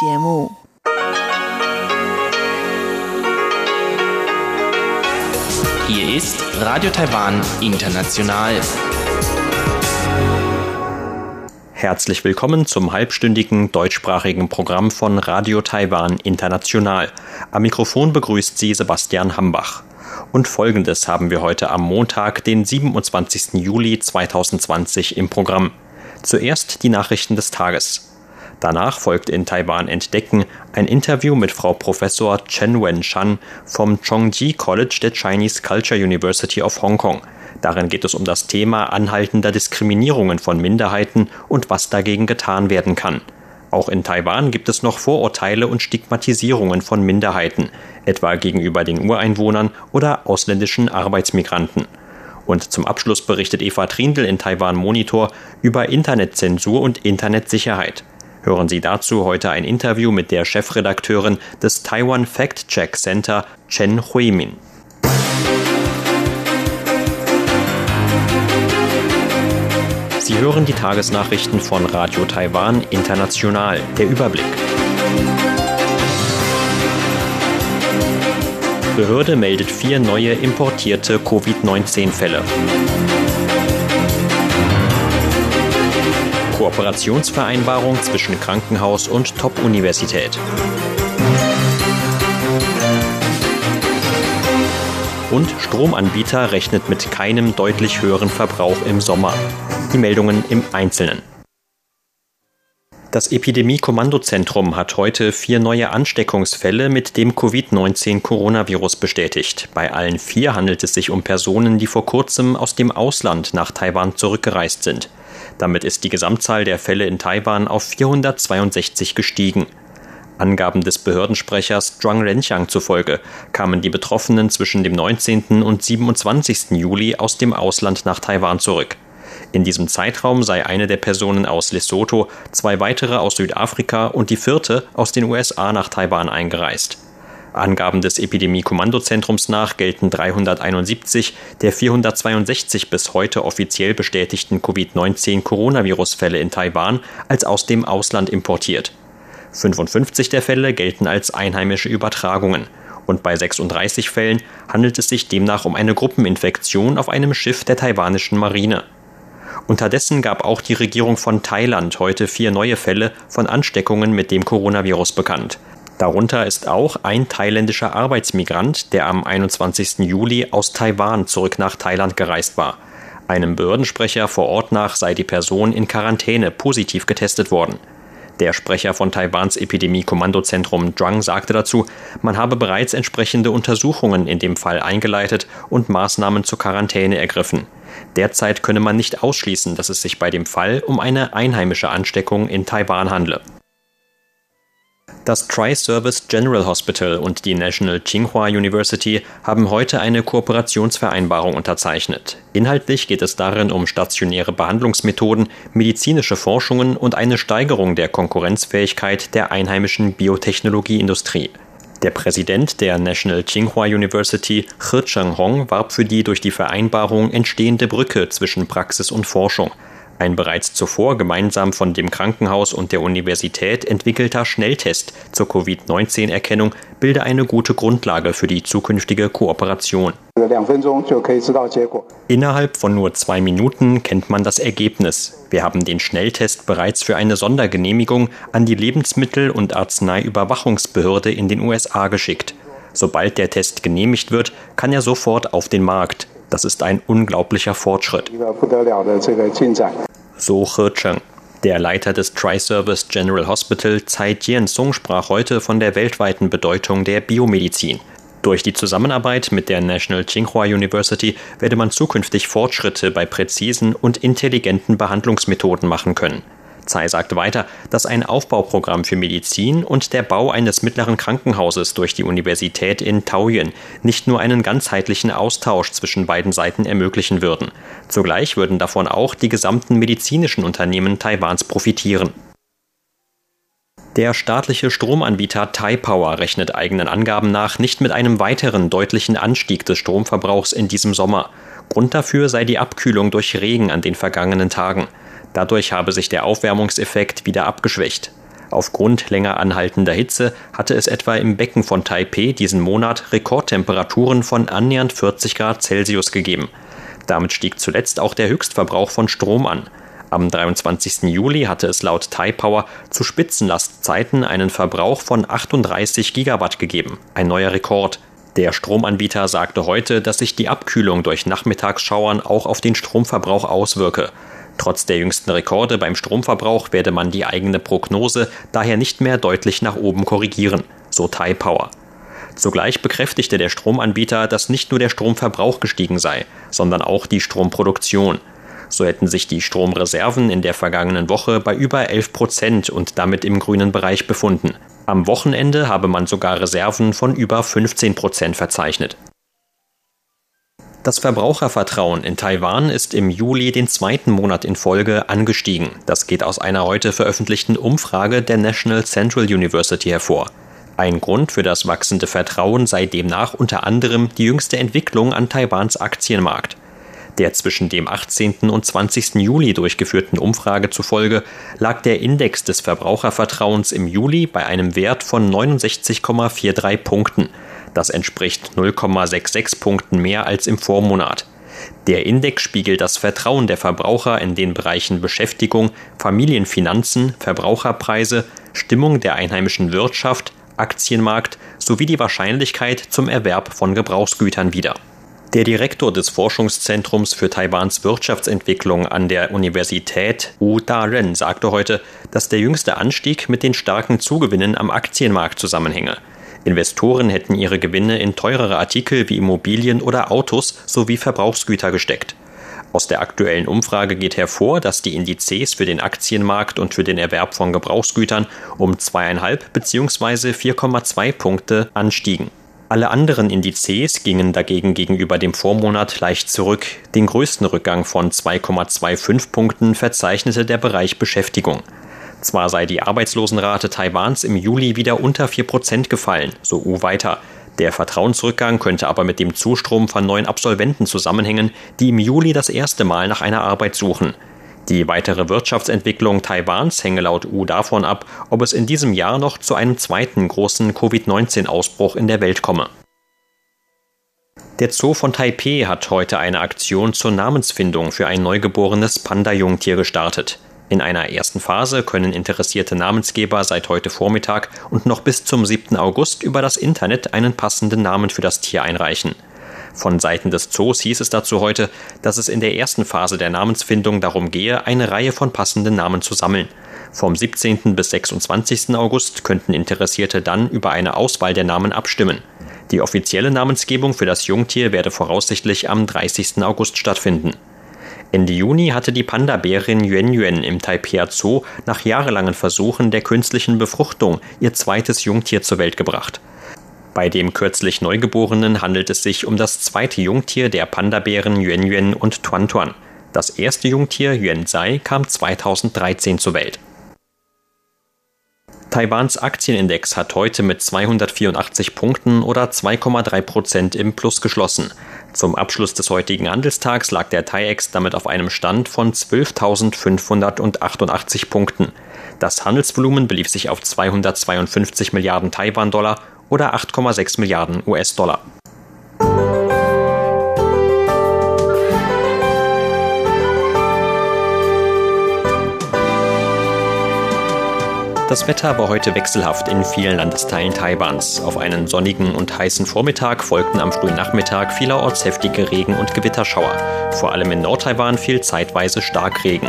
节目。Hier ist Radio Taiwan International. Herzlich willkommen zum halbstündigen deutschsprachigen Programm von Radio Taiwan International. Am Mikrofon begrüßt Sie Sebastian Hambach. Und folgendes haben wir heute am Montag, den 27. Juli 2020 im Programm. Zuerst die Nachrichten des Tages. Danach folgt in Taiwan Entdecken ein Interview mit Frau Professor Chen Wen-shan vom Chongji College der Chinese Culture University of Hong Kong. Darin geht es um das Thema anhaltender Diskriminierungen von Minderheiten und was dagegen getan werden kann. Auch in Taiwan gibt es noch Vorurteile und Stigmatisierungen von Minderheiten, etwa gegenüber den Ureinwohnern oder ausländischen Arbeitsmigranten. Und zum Abschluss berichtet Eva Trindl in Taiwan Monitor über Internetzensur und Internetsicherheit. Hören Sie dazu heute ein Interview mit der Chefredakteurin des Taiwan Fact Check Center, Chen Huimin. Sie hören die Tagesnachrichten von Radio Taiwan International. Der Überblick. Behörde meldet vier neue importierte Covid-19-Fälle. Kooperationsvereinbarung zwischen Krankenhaus und Top-Universität. Und Stromanbieter rechnet mit keinem deutlich höheren Verbrauch im Sommer. Die Meldungen im Einzelnen. Das Epidemie-Kommandozentrum hat heute vier neue Ansteckungsfälle mit dem Covid-19-Coronavirus bestätigt. Bei allen vier handelt es sich um Personen, die vor kurzem aus dem Ausland nach Taiwan zurückgereist sind. Damit ist die Gesamtzahl der Fälle in Taiwan auf 462 gestiegen. Angaben des Behördensprechers Zhuang Renqiang zufolge kamen die Betroffenen zwischen dem 19. und 27. Juli aus dem Ausland nach Taiwan zurück. In diesem Zeitraum sei eine der Personen aus Lesotho, zwei weitere aus Südafrika und die vierte aus den USA nach Taiwan eingereist. Angaben des Epidemie-Kommandozentrums nach gelten 371 der 462 bis heute offiziell bestätigten Covid-19-Coronavirus-Fälle in Taiwan als aus dem Ausland importiert. 55 der Fälle gelten als einheimische Übertragungen und bei 36 Fällen handelt es sich demnach um eine Gruppeninfektion auf einem Schiff der taiwanischen Marine. Unterdessen gab auch die Regierung von Thailand heute vier neue Fälle von Ansteckungen mit dem Coronavirus bekannt. Darunter ist auch ein thailändischer Arbeitsmigrant, der am 21. Juli aus Taiwan zurück nach Thailand gereist war. Einem Behördensprecher vor Ort nach sei die Person in Quarantäne positiv getestet worden. Der Sprecher von Taiwans Epidemie-Kommandozentrum Zhuang sagte dazu, man habe bereits entsprechende Untersuchungen in dem Fall eingeleitet und Maßnahmen zur Quarantäne ergriffen. Derzeit könne man nicht ausschließen, dass es sich bei dem Fall um eine einheimische Ansteckung in Taiwan handle. Das Tri-Service General Hospital und die National Tsinghua University haben heute eine Kooperationsvereinbarung unterzeichnet. Inhaltlich geht es darin um stationäre Behandlungsmethoden, medizinische Forschungen und eine Steigerung der Konkurrenzfähigkeit der einheimischen Biotechnologieindustrie. Der Präsident der National Tsinghua University, He Cheng-hong, warb für die durch die Vereinbarung entstehende Brücke zwischen Praxis und Forschung. Ein bereits zuvor gemeinsam von dem Krankenhaus und der Universität entwickelter Schnelltest zur Covid-19-Erkennung bilde eine gute Grundlage für die zukünftige Kooperation. Innerhalb von nur zwei Minuten kennt man das Ergebnis. Wir haben den Schnelltest bereits für eine Sondergenehmigung an die Lebensmittel- und Arzneiüberwachungsbehörde in den USA geschickt. Sobald der Test genehmigt wird, kann er sofort auf den Markt. Das ist ein unglaublicher Fortschritt. So He Cheng. Der Leiter des Tri-Service General Hospital, Tsai Jian-sung, sprach heute von der weltweiten Bedeutung der Biomedizin. Durch die Zusammenarbeit mit der National Tsinghua University werde man zukünftig Fortschritte bei präzisen und intelligenten Behandlungsmethoden machen können. Tsai sagt weiter, dass ein Aufbauprogramm für Medizin und der Bau eines mittleren Krankenhauses durch die Universität in Taoyuan nicht nur einen ganzheitlichen Austausch zwischen beiden Seiten ermöglichen würden. Zugleich würden davon auch die gesamten medizinischen Unternehmen Taiwans profitieren. Der staatliche Stromanbieter Taipower rechnet eigenen Angaben nach nicht mit einem weiteren deutlichen Anstieg des Stromverbrauchs in diesem Sommer. Grund dafür sei die Abkühlung durch Regen an den vergangenen Tagen. Dadurch habe sich der Aufwärmungseffekt wieder abgeschwächt. Aufgrund länger anhaltender Hitze hatte es etwa im Becken von Taipeh diesen Monat Rekordtemperaturen von annähernd 40 Grad Celsius gegeben. Damit stieg zuletzt auch der Höchstverbrauch von Strom an. Am 23. Juli hatte es laut Taipower zu Spitzenlastzeiten einen Verbrauch von 38 Gigawatt gegeben, ein neuer Rekord. Der Stromanbieter sagte heute, dass sich die Abkühlung durch Nachmittagsschauern auch auf den Stromverbrauch auswirke. Trotz der jüngsten Rekorde beim Stromverbrauch werde man die eigene Prognose daher nicht mehr deutlich nach oben korrigieren, so Taipower. Zugleich bekräftigte der Stromanbieter, dass nicht nur der Stromverbrauch gestiegen sei, sondern auch die Stromproduktion. So hätten sich die Stromreserven in der vergangenen Woche bei über 11 Prozent und damit im grünen Bereich befunden. Am Wochenende habe man sogar Reserven von über 15 Prozent verzeichnet. Das Verbrauchervertrauen in Taiwan ist im Juli den zweiten Monat in Folge angestiegen. Das geht aus einer heute veröffentlichten Umfrage der National Central University hervor. Ein Grund für das wachsende Vertrauen sei demnach unter anderem die jüngste Entwicklung an Taiwans Aktienmarkt. Der zwischen dem 18. und 20. Juli durchgeführten Umfrage zufolge lag der Index des Verbrauchervertrauens im Juli bei einem Wert von 69,43 Punkten. Das entspricht 0,66 Punkten mehr als im Vormonat. Der Index spiegelt das Vertrauen der Verbraucher in den Bereichen Beschäftigung, Familienfinanzen, Verbraucherpreise, Stimmung der einheimischen Wirtschaft, Aktienmarkt sowie die Wahrscheinlichkeit zum Erwerb von Gebrauchsgütern wider. Der Direktor des Forschungszentrums für Taiwans Wirtschaftsentwicklung an der Universität Wu Da-ren sagte heute, dass der jüngste Anstieg mit den starken Zugewinnen am Aktienmarkt zusammenhänge. Investoren hätten ihre Gewinne in teurere Artikel wie Immobilien oder Autos sowie Verbrauchsgüter gesteckt. Aus der aktuellen Umfrage geht hervor, dass die Indizes für den Aktienmarkt und für den Erwerb von Gebrauchsgütern um zweieinhalb bzw. 4,2 Punkte anstiegen. Alle anderen Indizes gingen dagegen gegenüber dem Vormonat leicht zurück. Den größten Rückgang von 2,25 Punkten verzeichnete der Bereich Beschäftigung. Zwar sei die Arbeitslosenrate Taiwans im Juli wieder unter 4% gefallen, so U weiter. Der Vertrauensrückgang könnte aber mit dem Zustrom von neuen Absolventen zusammenhängen, die im Juli das erste Mal nach einer Arbeit suchen. Die weitere Wirtschaftsentwicklung Taiwans hänge laut U davon ab, ob es in diesem Jahr noch zu einem zweiten großen Covid-19-Ausbruch in der Welt komme. Der Zoo von Taipeh hat heute eine Aktion zur Namensfindung für ein neugeborenes Panda-Jungtier gestartet. In einer ersten Phase können interessierte Namensgeber seit heute Vormittag und noch bis zum 7. August über das Internet einen passenden Namen für das Tier einreichen. Von Seiten des Zoos hieß es dazu heute, dass es in der ersten Phase der Namensfindung darum gehe, eine Reihe von passenden Namen zu sammeln. Vom 17. bis 26. August könnten Interessierte dann über eine Auswahl der Namen abstimmen. Die offizielle Namensgebung für das Jungtier werde voraussichtlich am 30. August stattfinden. Ende Juni hatte die Panda-Bärin Yuen Yuen im Taipei Zoo nach jahrelangen Versuchen der künstlichen Befruchtung ihr zweites Jungtier zur Welt gebracht. Bei dem kürzlich Neugeborenen handelt es sich um das zweite Jungtier der Panda-Bären Yuen Yuen und Tuan Tuan. Das erste Jungtier Yuan Zai kam 2013 zur Welt. Taiwans Aktienindex hat heute mit 284 Punkten oder 2,3 Prozent im Plus geschlossen. Zum Abschluss des heutigen Handelstags lag der TAIEX damit auf einem Stand von 12.588 Punkten. Das Handelsvolumen belief sich auf 252 Milliarden Taiwan-Dollar oder 8,6 Milliarden US-Dollar. Das Wetter war heute wechselhaft in vielen Landesteilen Taiwans. Auf einen sonnigen und heißen Vormittag folgten am frühen Nachmittag vielerorts heftige Regen- und Gewitterschauer. Vor allem in Nordtaiwan fiel zeitweise Starkregen.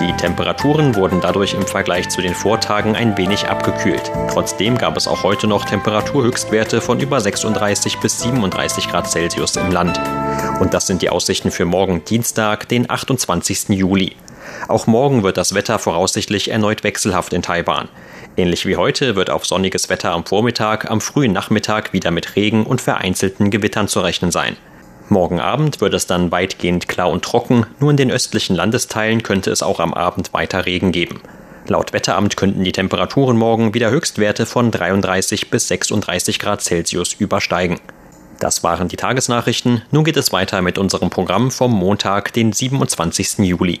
Die Temperaturen wurden dadurch im Vergleich zu den Vortagen ein wenig abgekühlt. Trotzdem gab es auch heute noch Temperaturhöchstwerte von über 36 bis 37 Grad Celsius im Land. Und das sind die Aussichten für morgen Dienstag, den 28. Juli. Auch morgen wird das Wetter voraussichtlich erneut wechselhaft in Taiwan. Ähnlich wie heute wird auf sonniges Wetter am Vormittag, am frühen Nachmittag wieder mit Regen und vereinzelten Gewittern zu rechnen sein. Morgen Abend wird es dann weitgehend klar und trocken, nur in den östlichen Landesteilen könnte es auch am Abend weiter Regen geben. Laut Wetteramt könnten die Temperaturen morgen wieder Höchstwerte von 33 bis 36 Grad Celsius übersteigen. Das waren die Tagesnachrichten. Nun geht es weiter mit unserem Programm vom Montag, den 27. Juli.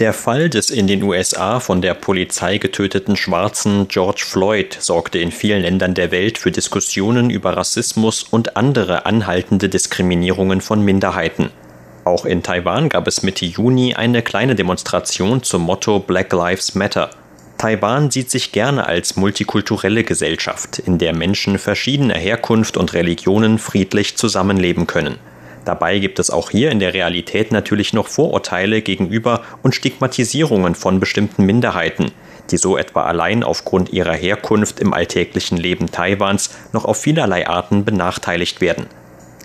Der Fall des in den USA von der Polizei getöteten Schwarzen George Floyd sorgte in vielen Ländern der Welt für Diskussionen über Rassismus und andere anhaltende Diskriminierungen von Minderheiten. Auch in Taiwan gab es Mitte Juni eine kleine Demonstration zum Motto Black Lives Matter. Taiwan sieht sich gerne als multikulturelle Gesellschaft, in der Menschen verschiedener Herkunft und Religionen friedlich zusammenleben können. Dabei gibt es auch hier in der Realität natürlich noch Vorurteile gegenüber und Stigmatisierungen von bestimmten Minderheiten, die so etwa allein aufgrund ihrer Herkunft im alltäglichen Leben Taiwans noch auf vielerlei Arten benachteiligt werden.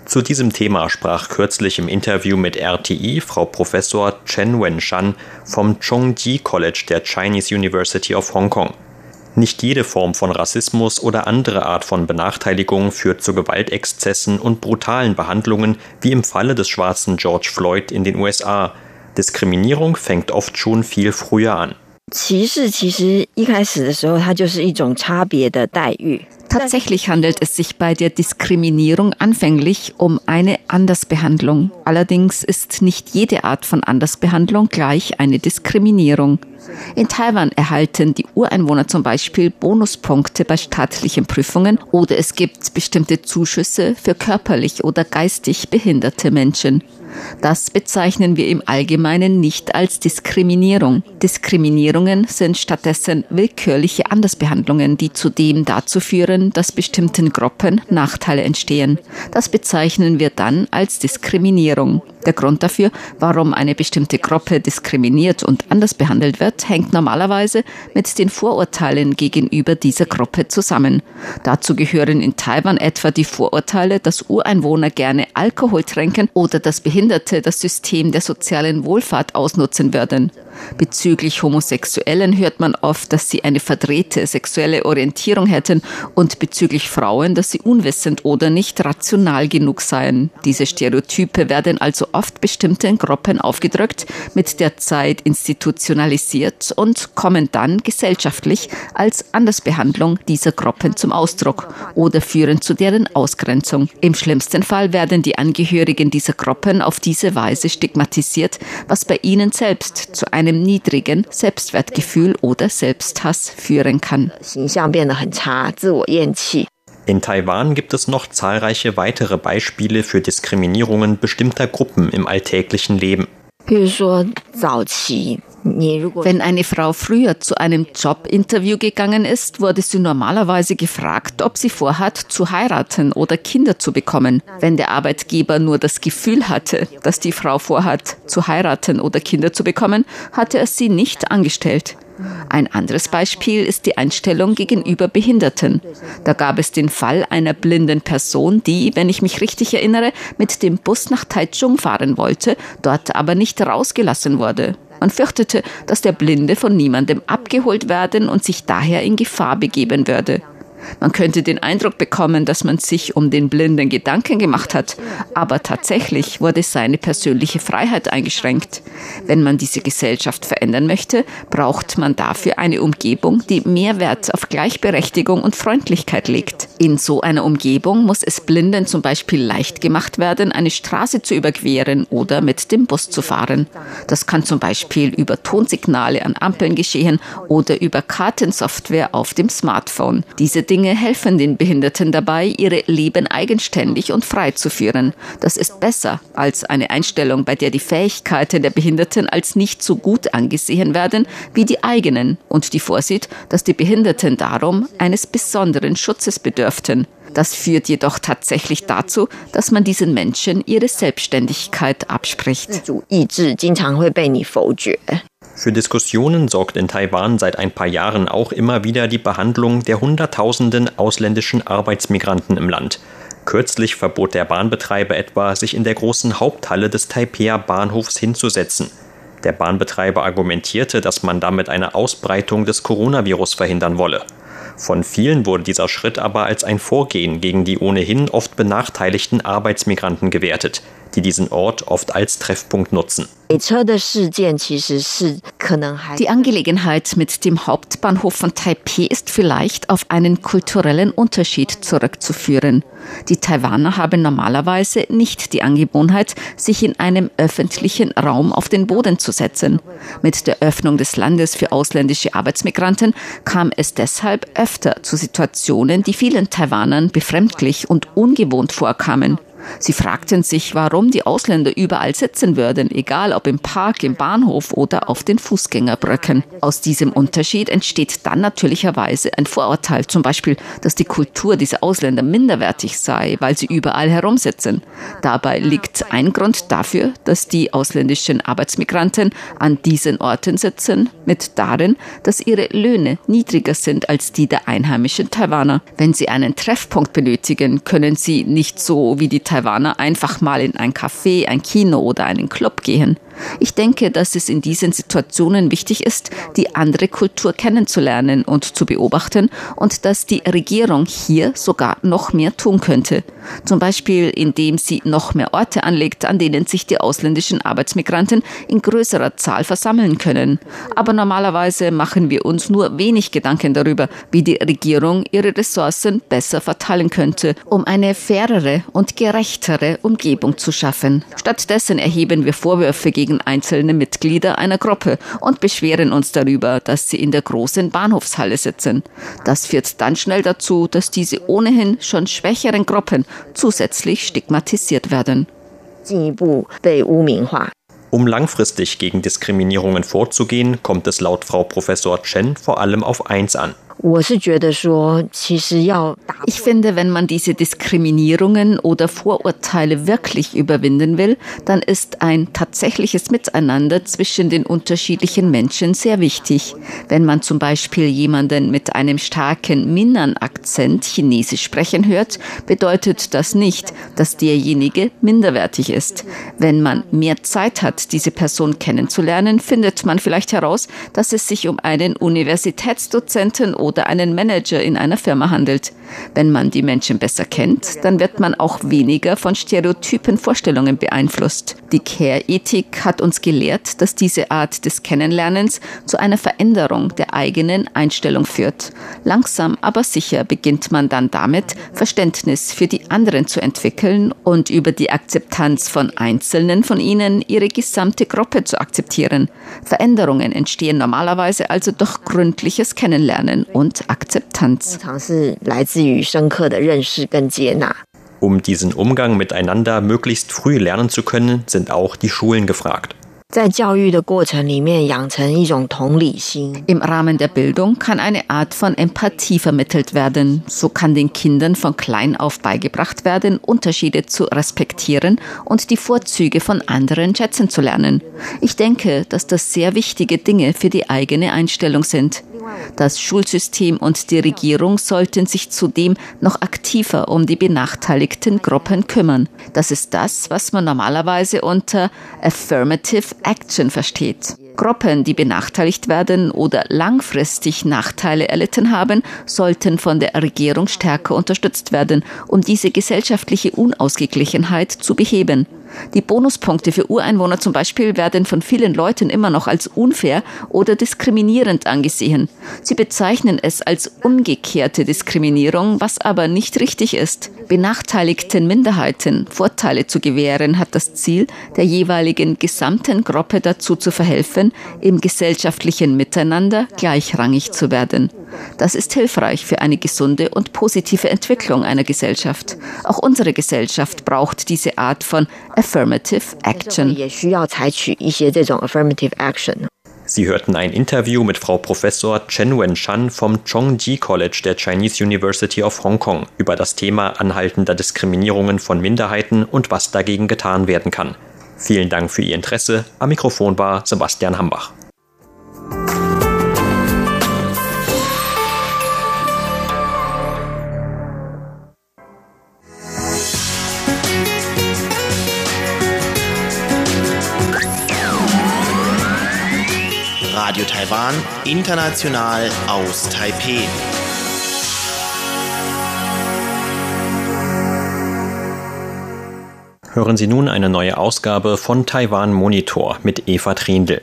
Zu diesem Thema sprach kürzlich im Interview mit RTI Frau Professor Chen Wenshan vom Chongji College der Chinese University of Hong Kong. Nicht jede Form von Rassismus oder andere Art von Benachteiligung führt zu Gewaltexzessen und brutalen Behandlungen, wie im Falle des schwarzen George Floyd in den USA. Diskriminierung fängt oft schon viel früher an. 歧视其实一开始的时候，它就是一种差别的待遇。Tatsächlich handelt es sich bei der Diskriminierung anfänglich um eine Andersbehandlung. Allerdings ist nicht jede Art von Andersbehandlung gleich eine Diskriminierung. In Taiwan erhalten die Ureinwohner zum Beispiel Bonuspunkte bei staatlichen Prüfungen oder es gibt bestimmte Zuschüsse für körperlich oder geistig behinderte Menschen. Das bezeichnen wir im Allgemeinen nicht als Diskriminierung. Diskriminierungen sind stattdessen willkürliche Andersbehandlungen, die zudem dazu führen, dass bestimmten Gruppen Nachteile entstehen. Das bezeichnen wir dann als Diskriminierung. Der Grund dafür, warum eine bestimmte Gruppe diskriminiert und anders behandelt wird, hängt normalerweise mit den Vorurteilen gegenüber dieser Gruppe zusammen. Dazu gehören in Taiwan etwa die Vorurteile, dass Ureinwohner gerne Alkohol tränken oder dass Behinderte das System der sozialen Wohlfahrt ausnutzen würden. Bezüglich Homosexuellen hört man oft, dass sie eine verdrehte sexuelle Orientierung hätten und bezüglich Frauen, dass sie unwissend oder nicht rational genug seien. Diese Stereotype werden also oft bestimmten Gruppen aufgedrückt, mit der Zeit institutionalisiert und kommen dann gesellschaftlich als Andersbehandlung dieser Gruppen zum Ausdruck oder führen zu deren Ausgrenzung. Im schlimmsten Fall werden die Angehörigen dieser Gruppen auf diese Weise stigmatisiert, was bei ihnen selbst zu einem einem niedrigen Selbstwertgefühl oder Selbsthass führen kann. In Taiwan gibt es noch zahlreiche weitere Beispiele für Diskriminierungen bestimmter Gruppen im alltäglichen Leben. Wenn eine Frau früher zu einem Jobinterview gegangen ist, wurde sie normalerweise gefragt, ob sie vorhat, zu heiraten oder Kinder zu bekommen. Wenn der Arbeitgeber nur das Gefühl hatte, dass die Frau vorhat, zu heiraten oder Kinder zu bekommen, hatte er sie nicht angestellt. Ein anderes Beispiel ist die Einstellung gegenüber Behinderten. Da gab es den Fall einer blinden Person, die, wenn ich mich richtig erinnere, mit dem Bus nach Taichung fahren wollte, dort aber nicht rausgelassen wurde. Man fürchtete, dass der Blinde von niemandem abgeholt werden und sich daher in Gefahr begeben würde. Man könnte den Eindruck bekommen, dass man sich um den Blinden Gedanken gemacht hat, aber tatsächlich wurde seine persönliche Freiheit eingeschränkt. Wenn man diese Gesellschaft verändern möchte, braucht man dafür eine Umgebung, die mehr Wert auf Gleichberechtigung und Freundlichkeit legt. In so einer Umgebung muss es Blinden zum Beispiel leicht gemacht werden, eine Straße zu überqueren oder mit dem Bus zu fahren. Das kann zum Beispiel über Tonsignale an Ampeln geschehen oder über Kartensoftware auf dem Smartphone. Diese Dinge helfen den Behinderten dabei, ihre Leben eigenständig und frei zu führen. Das ist besser als eine Einstellung, bei der die Fähigkeiten der Behinderten als nicht so gut angesehen werden wie die eigenen und die vorsieht, dass die Behinderten darum eines besonderen Schutzes bedürften. Das führt jedoch tatsächlich dazu, dass man diesen Menschen ihre Selbstständigkeit abspricht. Für Diskussionen sorgt in Taiwan seit ein paar Jahren auch immer wieder die Behandlung der Hunderttausenden ausländischen Arbeitsmigranten im Land. Kürzlich verbot der Bahnbetreiber etwa, sich in der großen Haupthalle des Taipei Bahnhofs hinzusetzen. Der Bahnbetreiber argumentierte, dass man damit eine Ausbreitung des Coronavirus verhindern wolle. Von vielen wurde dieser Schritt aber als ein Vorgehen gegen die ohnehin oft benachteiligten Arbeitsmigranten gewertet. die diesen Ort oft als Treffpunkt nutzen. Die Angelegenheit mit dem Hauptbahnhof von Taipei ist vielleicht auf einen kulturellen Unterschied zurückzuführen. Die Taiwaner haben normalerweise nicht die Angewohnheit, sich in einem öffentlichen Raum auf den Boden zu setzen. Mit der Öffnung des Landes für ausländische Arbeitsmigranten kam es deshalb öfter zu Situationen, die vielen Taiwanern befremdlich und ungewohnt vorkamen. Sie fragten sich, warum die Ausländer überall sitzen würden, egal ob im Park, im Bahnhof oder auf den Fußgängerbrücken. Aus diesem Unterschied entsteht dann natürlicherweise ein Vorurteil, zum Beispiel, dass die Kultur dieser Ausländer minderwertig sei, weil sie überall herumsitzen. Dabei liegt ein Grund dafür, dass die ausländischen Arbeitsmigranten an diesen Orten sitzen, mit darin, dass ihre Löhne niedriger sind als die der einheimischen Taiwaner. Wenn sie einen Treffpunkt benötigen, können sie nicht so wie die Taiwaner einfach mal in ein Café, ein Kino oder einen Club gehen. Ich denke, dass es in diesen Situationen wichtig ist, die andere Kultur kennenzulernen und zu beobachten und dass die Regierung hier sogar noch mehr tun könnte. Zum Beispiel, indem sie noch mehr Orte anlegt, an denen sich die ausländischen Arbeitsmigranten in größerer Zahl versammeln können. Aber normalerweise machen wir uns nur wenig Gedanken darüber, wie die Regierung ihre Ressourcen besser verteilen könnte, um eine fairere und gerechtere Umgebung zu schaffen. Stattdessen erheben wir Vorwürfe gegen gegen einzelne Mitglieder einer Gruppe und beschweren uns darüber, dass sie in der großen Bahnhofshalle sitzen. Das führt dann schnell dazu, dass diese ohnehin schon schwächeren Gruppen zusätzlich stigmatisiert werden. Um langfristig gegen Diskriminierungen vorzugehen, kommt es laut Frau Professor Chen vor allem auf eins an. Ich finde, wenn man diese Diskriminierungen oder Vorurteile wirklich überwinden will, dann ist ein tatsächliches Miteinander zwischen den unterschiedlichen Menschen sehr wichtig. Wenn man zum Beispiel jemanden mit einem starken Minnan-Akzent Chinesisch sprechen hört, bedeutet das nicht, dass derjenige minderwertig ist. Wenn man mehr Zeit hat, diese Person kennenzulernen, findet man vielleicht heraus, dass es sich um einen Universitätsdozenten oder einen Manager in einer Firma handelt. Wenn man die Menschen besser kennt, dann wird man auch weniger von stereotypen Vorstellungen beeinflusst. Die Care-Ethik hat uns gelehrt, dass diese Art des Kennenlernens zu einer Veränderung der eigenen Einstellung führt. Langsam aber sicher beginnt man dann damit, Verständnis für die anderen zu entwickeln und über die Akzeptanz von Einzelnen von ihnen ihre gesamte Gruppe zu akzeptieren. Veränderungen entstehen normalerweise also durch gründliches Kennenlernen und Akzeptanz. Um diesen Umgang miteinander möglichst früh lernen zu können, sind auch die Schulen gefragt. Im Rahmen der Bildung kann eine Art von Empathie vermittelt werden. So kann den Kindern von klein auf beigebracht werden, Unterschiede zu respektieren und die Vorzüge von anderen schätzen zu lernen. Ich denke, dass das sehr wichtige Dinge für die eigene Einstellung sind. Das Schulsystem und die Regierung sollten sich zudem noch aktiver um die benachteiligten Gruppen kümmern. Das ist das, was man normalerweise unter Affirmative Action versteht. Gruppen, die benachteiligt werden oder langfristig Nachteile erlitten haben, sollten von der Regierung stärker unterstützt werden, um diese gesellschaftliche Unausgeglichenheit zu beheben. Die Bonuspunkte für Ureinwohner zum Beispiel werden von vielen Leuten immer noch als unfair oder diskriminierend angesehen. Sie bezeichnen es als umgekehrte Diskriminierung, was aber nicht richtig ist. Benachteiligten Minderheiten Vorteile zu gewähren hat das Ziel, der jeweiligen gesamten Gruppe dazu zu verhelfen, im gesellschaftlichen Miteinander gleichrangig zu werden. Das ist hilfreich für eine gesunde und positive Entwicklung einer Gesellschaft. Auch unsere Gesellschaft braucht diese Art von Affirmative Action. Sie hörten ein Interview mit Frau Professor Chen Wen-shan vom Chongji College der Chinese University of Hong Kong über das Thema anhaltender Diskriminierungen von Minderheiten und was dagegen getan werden kann. Vielen Dank für Ihr Interesse. Am Mikrofon war Sebastian Hambach. Radio Taiwan, international aus Taipeh. Hören Sie nun eine neue Ausgabe von Taiwan Monitor mit Eva Trindl.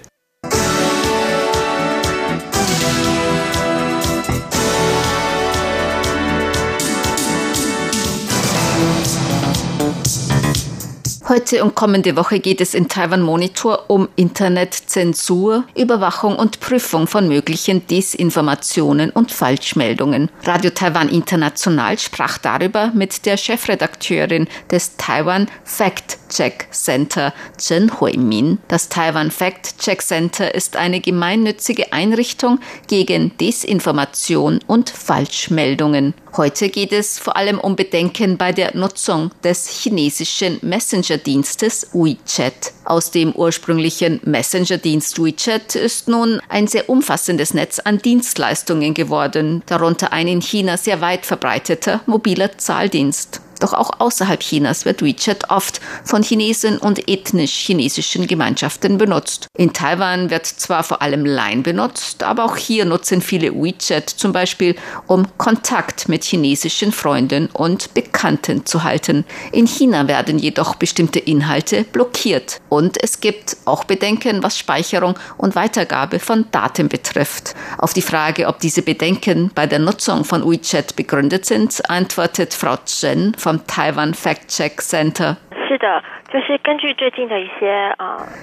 Heute und kommende Woche geht es in Taiwan Monitor um Internetzensur, Überwachung und Prüfung von möglichen Desinformationen und Falschmeldungen. Radio Taiwan International sprach darüber mit der Chefredakteurin des Taiwan Fact Check Center, Chen Hui-min. Das Taiwan Fact Check Center ist eine gemeinnützige Einrichtung gegen Desinformation und Falschmeldungen. Heute geht es vor allem um Bedenken bei der Nutzung des chinesischen Messenger-Dienstes WeChat. Aus dem ursprünglichen Messenger-Dienst WeChat ist nun ein sehr umfassendes Netz an Dienstleistungen geworden, darunter ein in China sehr weit verbreiteter mobiler Zahldienst. Doch auch außerhalb Chinas wird WeChat oft von Chinesen und ethnisch chinesischen Gemeinschaften benutzt. In Taiwan wird zwar vor allem Line benutzt, aber auch hier nutzen viele WeChat zum Beispiel, um Kontakt mit chinesischen Freunden und Bekannten zu halten. In China werden jedoch bestimmte Inhalte blockiert und es gibt auch Bedenken, was Speicherung und Weitergabe von Daten betrifft. Auf die Frage, ob diese Bedenken bei der Nutzung von WeChat begründet sind, antwortet Frau Chen vom Taiwan Fact Check Center.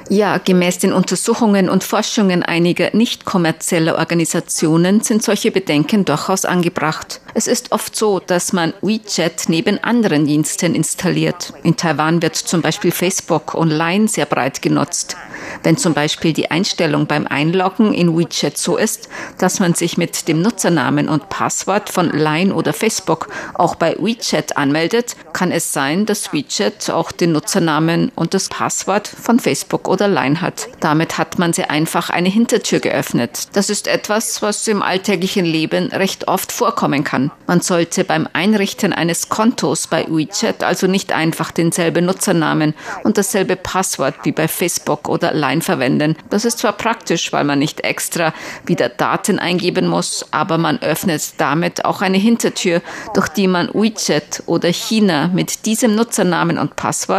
Ja, gemäß den Untersuchungen und Forschungen einiger nicht kommerzieller Organisationen sind solche Bedenken durchaus angebracht. Es ist oft so, dass man WeChat neben anderen Diensten installiert. In Taiwan wird zum Beispiel Facebook online sehr breit genutzt. Wenn zum Beispiel die Einstellung beim Einloggen in WeChat so ist, dass man sich mit dem Nutzernamen und Passwort von Line oder Facebook auch bei WeChat anmeldet, kann es sein, dass WeChat auch den Nutzernamen und das Passwort von Facebook oder Line hat. Damit hat man sehr einfach eine Hintertür geöffnet. Das ist etwas, was im alltäglichen Leben recht oft vorkommen kann. Man sollte beim Einrichten eines Kontos bei WeChat also nicht einfach denselben Nutzernamen und dasselbe Passwort wie bei Facebook oder Line verwenden. Das ist zwar praktisch, weil man nicht extra wieder Daten eingeben muss, aber man öffnet damit auch eine Hintertür, durch die man WeChat oder China mit diesem Nutzernamen und Passwort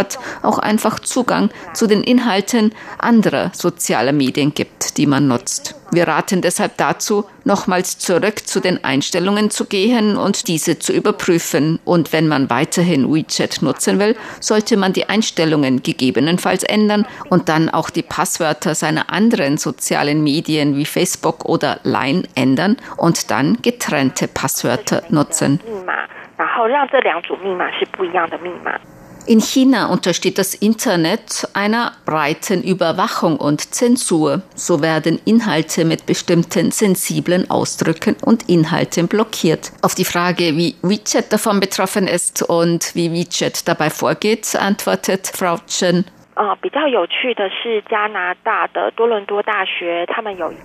auch einfach Zugang zu den Inhalten anderer sozialer Medien gibt, die man nutzt. Wir raten deshalb dazu, nochmals zurück zu den Einstellungen zu gehen und diese zu überprüfen. Und wenn man weiterhin WeChat nutzen will, sollte man die Einstellungen gegebenenfalls ändern und dann auch die Passwörter seiner anderen sozialen Medien wie Facebook oder Line ändern und dann getrennte Passwörter nutzen. 然后让这两组密码是不一样的密码。 In China untersteht das Internet einer breiten Überwachung und Zensur. So werden Inhalte mit bestimmten sensiblen Ausdrücken und Inhalten blockiert. Auf die Frage, wie WeChat davon betroffen ist und wie WeChat dabei vorgeht, antwortet Frau Chen.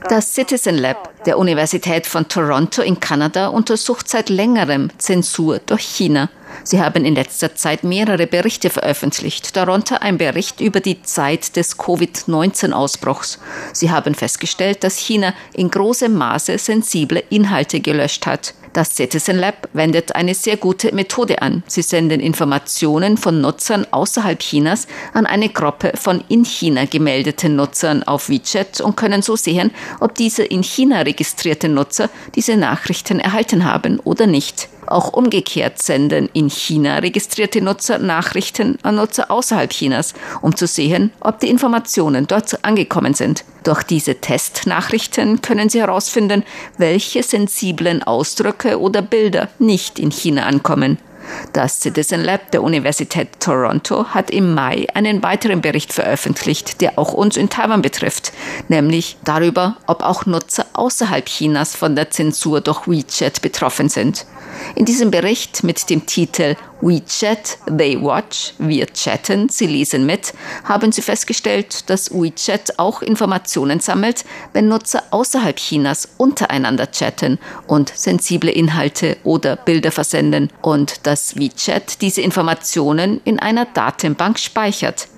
Das Citizen Lab der Universität von Toronto in Kanada untersucht seit längerem Zensur durch China. Sie haben in letzter Zeit mehrere Berichte veröffentlicht, darunter ein Bericht über die Zeit des Covid-19-Ausbruchs. Sie haben festgestellt, dass China in großem Maße sensible Inhalte gelöscht hat. Das Citizen Lab wendet eine sehr gute Methode an. Sie senden Informationen von Nutzern außerhalb Chinas an eine Gruppe von in China gemeldeten Nutzern auf WeChat und können so sehen, ob diese in China registrierten Nutzer diese Nachrichten erhalten haben oder nicht. Auch umgekehrt senden in China registrierte Nutzer Nachrichten an Nutzer außerhalb Chinas, um zu sehen, ob die Informationen dort angekommen sind. Durch diese Testnachrichten können Sie herausfinden, welche sensiblen Ausdrücke oder Bilder nicht in China ankommen. Das Citizen Lab der Universität Toronto hat im Mai einen weiteren Bericht veröffentlicht, der auch uns in Taiwan betrifft, nämlich darüber, ob auch Nutzer außerhalb Chinas von der Zensur durch WeChat betroffen sind. In diesem Bericht mit dem Titel We Chat, They Watch, wir chatten, sie lesen mit, haben sie festgestellt, dass WeChat auch Informationen sammelt, wenn Nutzer außerhalb Chinas untereinander chatten und sensible Inhalte oder Bilder versenden und dass WeChat diese Informationen in einer Datenbank speichert.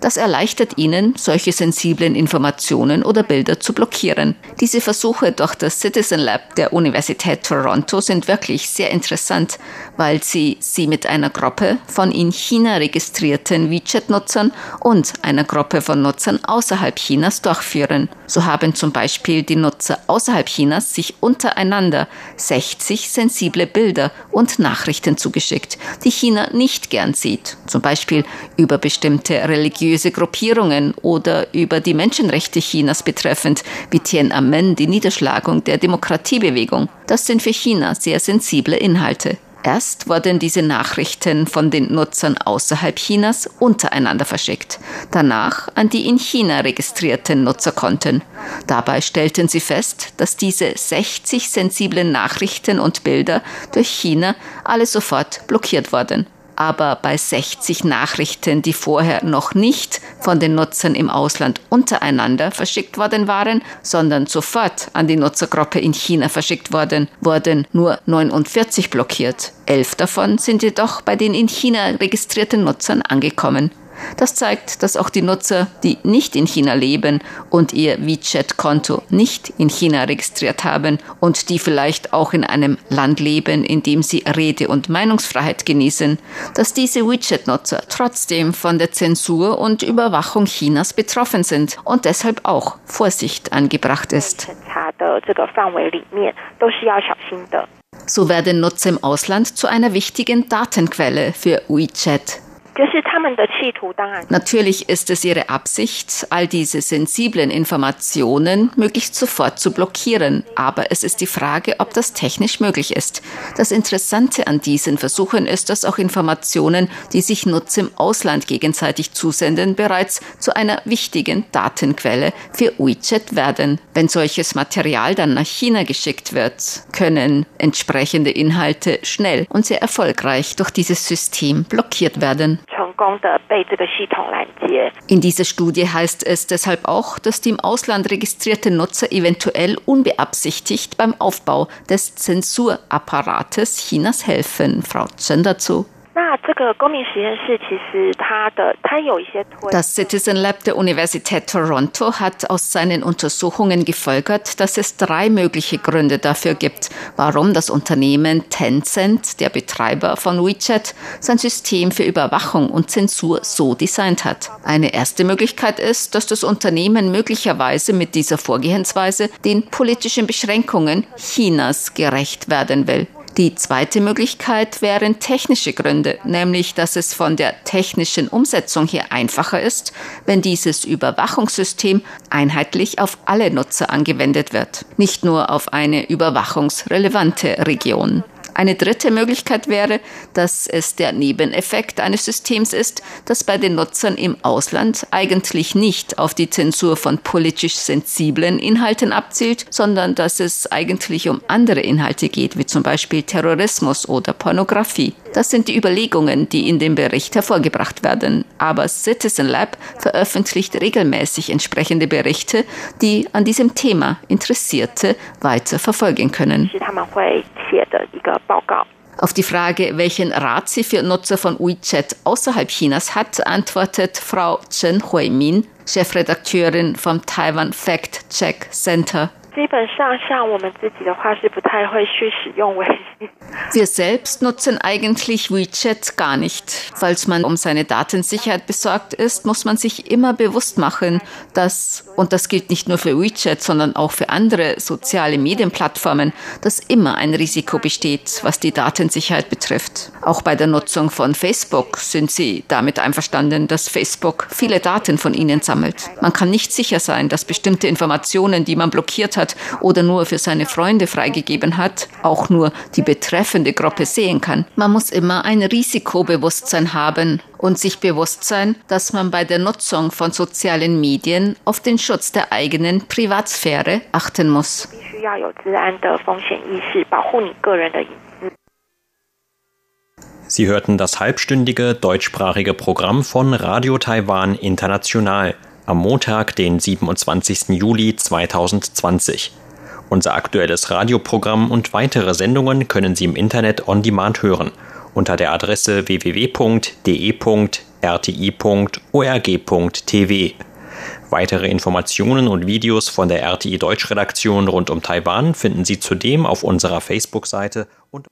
Das erleichtert ihnen, solche sensiblen Informationen oder Bilder zu blockieren. Diese Versuche durch das Citizen Lab der Universität Toronto sind wirklich sehr interessant, weil sie sie mit einer Gruppe von in China registrierten WeChat-Nutzern und einer Gruppe von Nutzern außerhalb Chinas durchführen. So haben zum Beispiel die Nutzer außerhalb Chinas sich untereinander 60 sensible Bilder und Nachrichten zugeschickt, die China nicht gern sieht, zum Beispiel über bestimmte religiöse Gruppierungen oder über die Menschenrechte Chinas betreffend, wie Tiananmen, die Niederschlagung der Demokratiebewegung. Das sind für China sehr sensible Inhalte. Erst wurden diese Nachrichten von den Nutzern außerhalb Chinas untereinander verschickt, danach an die in China registrierten Nutzerkonten. Dabei stellten sie fest, dass diese 60 sensiblen Nachrichten und Bilder durch China alle sofort blockiert wurden aber bei 60 Nachrichten, die vorher noch nicht von den Nutzern im Ausland untereinander verschickt worden waren, sondern sofort an die Nutzergruppe in China verschickt worden, wurden nur 49 blockiert. Elf davon sind jedoch bei den in China registrierten Nutzern angekommen. Das zeigt, dass auch die Nutzer, die nicht in China leben und ihr WeChat-Konto nicht in China registriert haben und die vielleicht auch in einem Land leben, in dem sie Rede- und Meinungsfreiheit genießen, dass diese WeChat-Nutzer trotzdem von der Zensur und Überwachung Chinas betroffen sind und deshalb auch Vorsicht angebracht ist. So werden Nutzer im Ausland zu einer wichtigen Datenquelle für WeChat. Natürlich ist es ihre Absicht, all diese sensiblen Informationen möglichst sofort zu blockieren, aber es ist die Frage, ob das technisch möglich ist. Das Interessante an diesen Versuchen ist, dass auch Informationen, die sich Nutzer im Ausland gegenseitig zusenden, bereits zu einer wichtigen Datenquelle für WeChat werden. Wenn solches Material dann nach China geschickt wird, können entsprechende Inhalte schnell und sehr erfolgreich durch dieses System blockiert werden. In dieser Studie heißt es deshalb auch, dass die im Ausland registrierten Nutzer eventuell unbeabsichtigt beim Aufbau des Zensurapparates Chinas helfen. Frau Chen dazu. Das Citizen Lab der Universität Toronto hat aus seinen Untersuchungen gefolgert, dass es drei mögliche Gründe dafür gibt, warum das Unternehmen Tencent, der Betreiber von WeChat, sein System für Überwachung und Zensur so designt hat. Eine erste Möglichkeit ist, dass das Unternehmen möglicherweise mit dieser Vorgehensweise den politischen Beschränkungen Chinas gerecht werden will. Die zweite Möglichkeit wären technische Gründe, nämlich dass es von der technischen Umsetzung her einfacher ist, wenn dieses Überwachungssystem einheitlich auf alle Nutzer angewendet wird, nicht nur auf eine überwachungsrelevante Region. Eine dritte Möglichkeit wäre, dass es der Nebeneffekt eines Systems ist, das bei den Nutzern im Ausland eigentlich nicht auf die Zensur von politisch sensiblen Inhalten abzielt, sondern dass es eigentlich um andere Inhalte geht, wie zum Beispiel Terrorismus oder Pornografie. Das sind die Überlegungen, die in dem Bericht hervorgebracht werden. Aber Citizen Lab veröffentlicht regelmäßig entsprechende Berichte, die an diesem Thema Interessierte weiter verfolgen können. Auf die Frage, welchen Rat sie für Nutzer von WeChat außerhalb Chinas hat, antwortet Frau Chen Huimin, Chefredakteurin vom Taiwan Fact Check Center. Wir selbst nutzen eigentlich WeChat gar nicht. Falls man um seine Datensicherheit besorgt ist, muss man sich immer bewusst machen, dass, und das gilt nicht nur für WeChat, sondern auch für andere soziale Medienplattformen, dass immer ein Risiko besteht, was die Datensicherheit betrifft. Auch bei der Nutzung von Facebook sind Sie damit einverstanden, dass Facebook viele Daten von Ihnen sammelt. Man kann nicht sicher sein, dass bestimmte Informationen, die man blockiert hat, hat oder nur für seine Freunde freigegeben hat, auch nur die betreffende Gruppe sehen kann. Man muss immer ein Risikobewusstsein haben und sich bewusst sein, dass man bei der Nutzung von sozialen Medien auf den Schutz der eigenen Privatsphäre achten muss. Sie hörten das halbstündige deutschsprachige Programm von Radio Taiwan International am Montag, den 27. Juli 2020. Unser aktuelles Radioprogramm und weitere Sendungen können Sie im Internet on demand hören unter der Adresse www.de.de rti.org.tv. Weitere Informationen und Videos von der RTI Deutschredaktion rund um Taiwan finden Sie zudem auf unserer Facebook-Seite und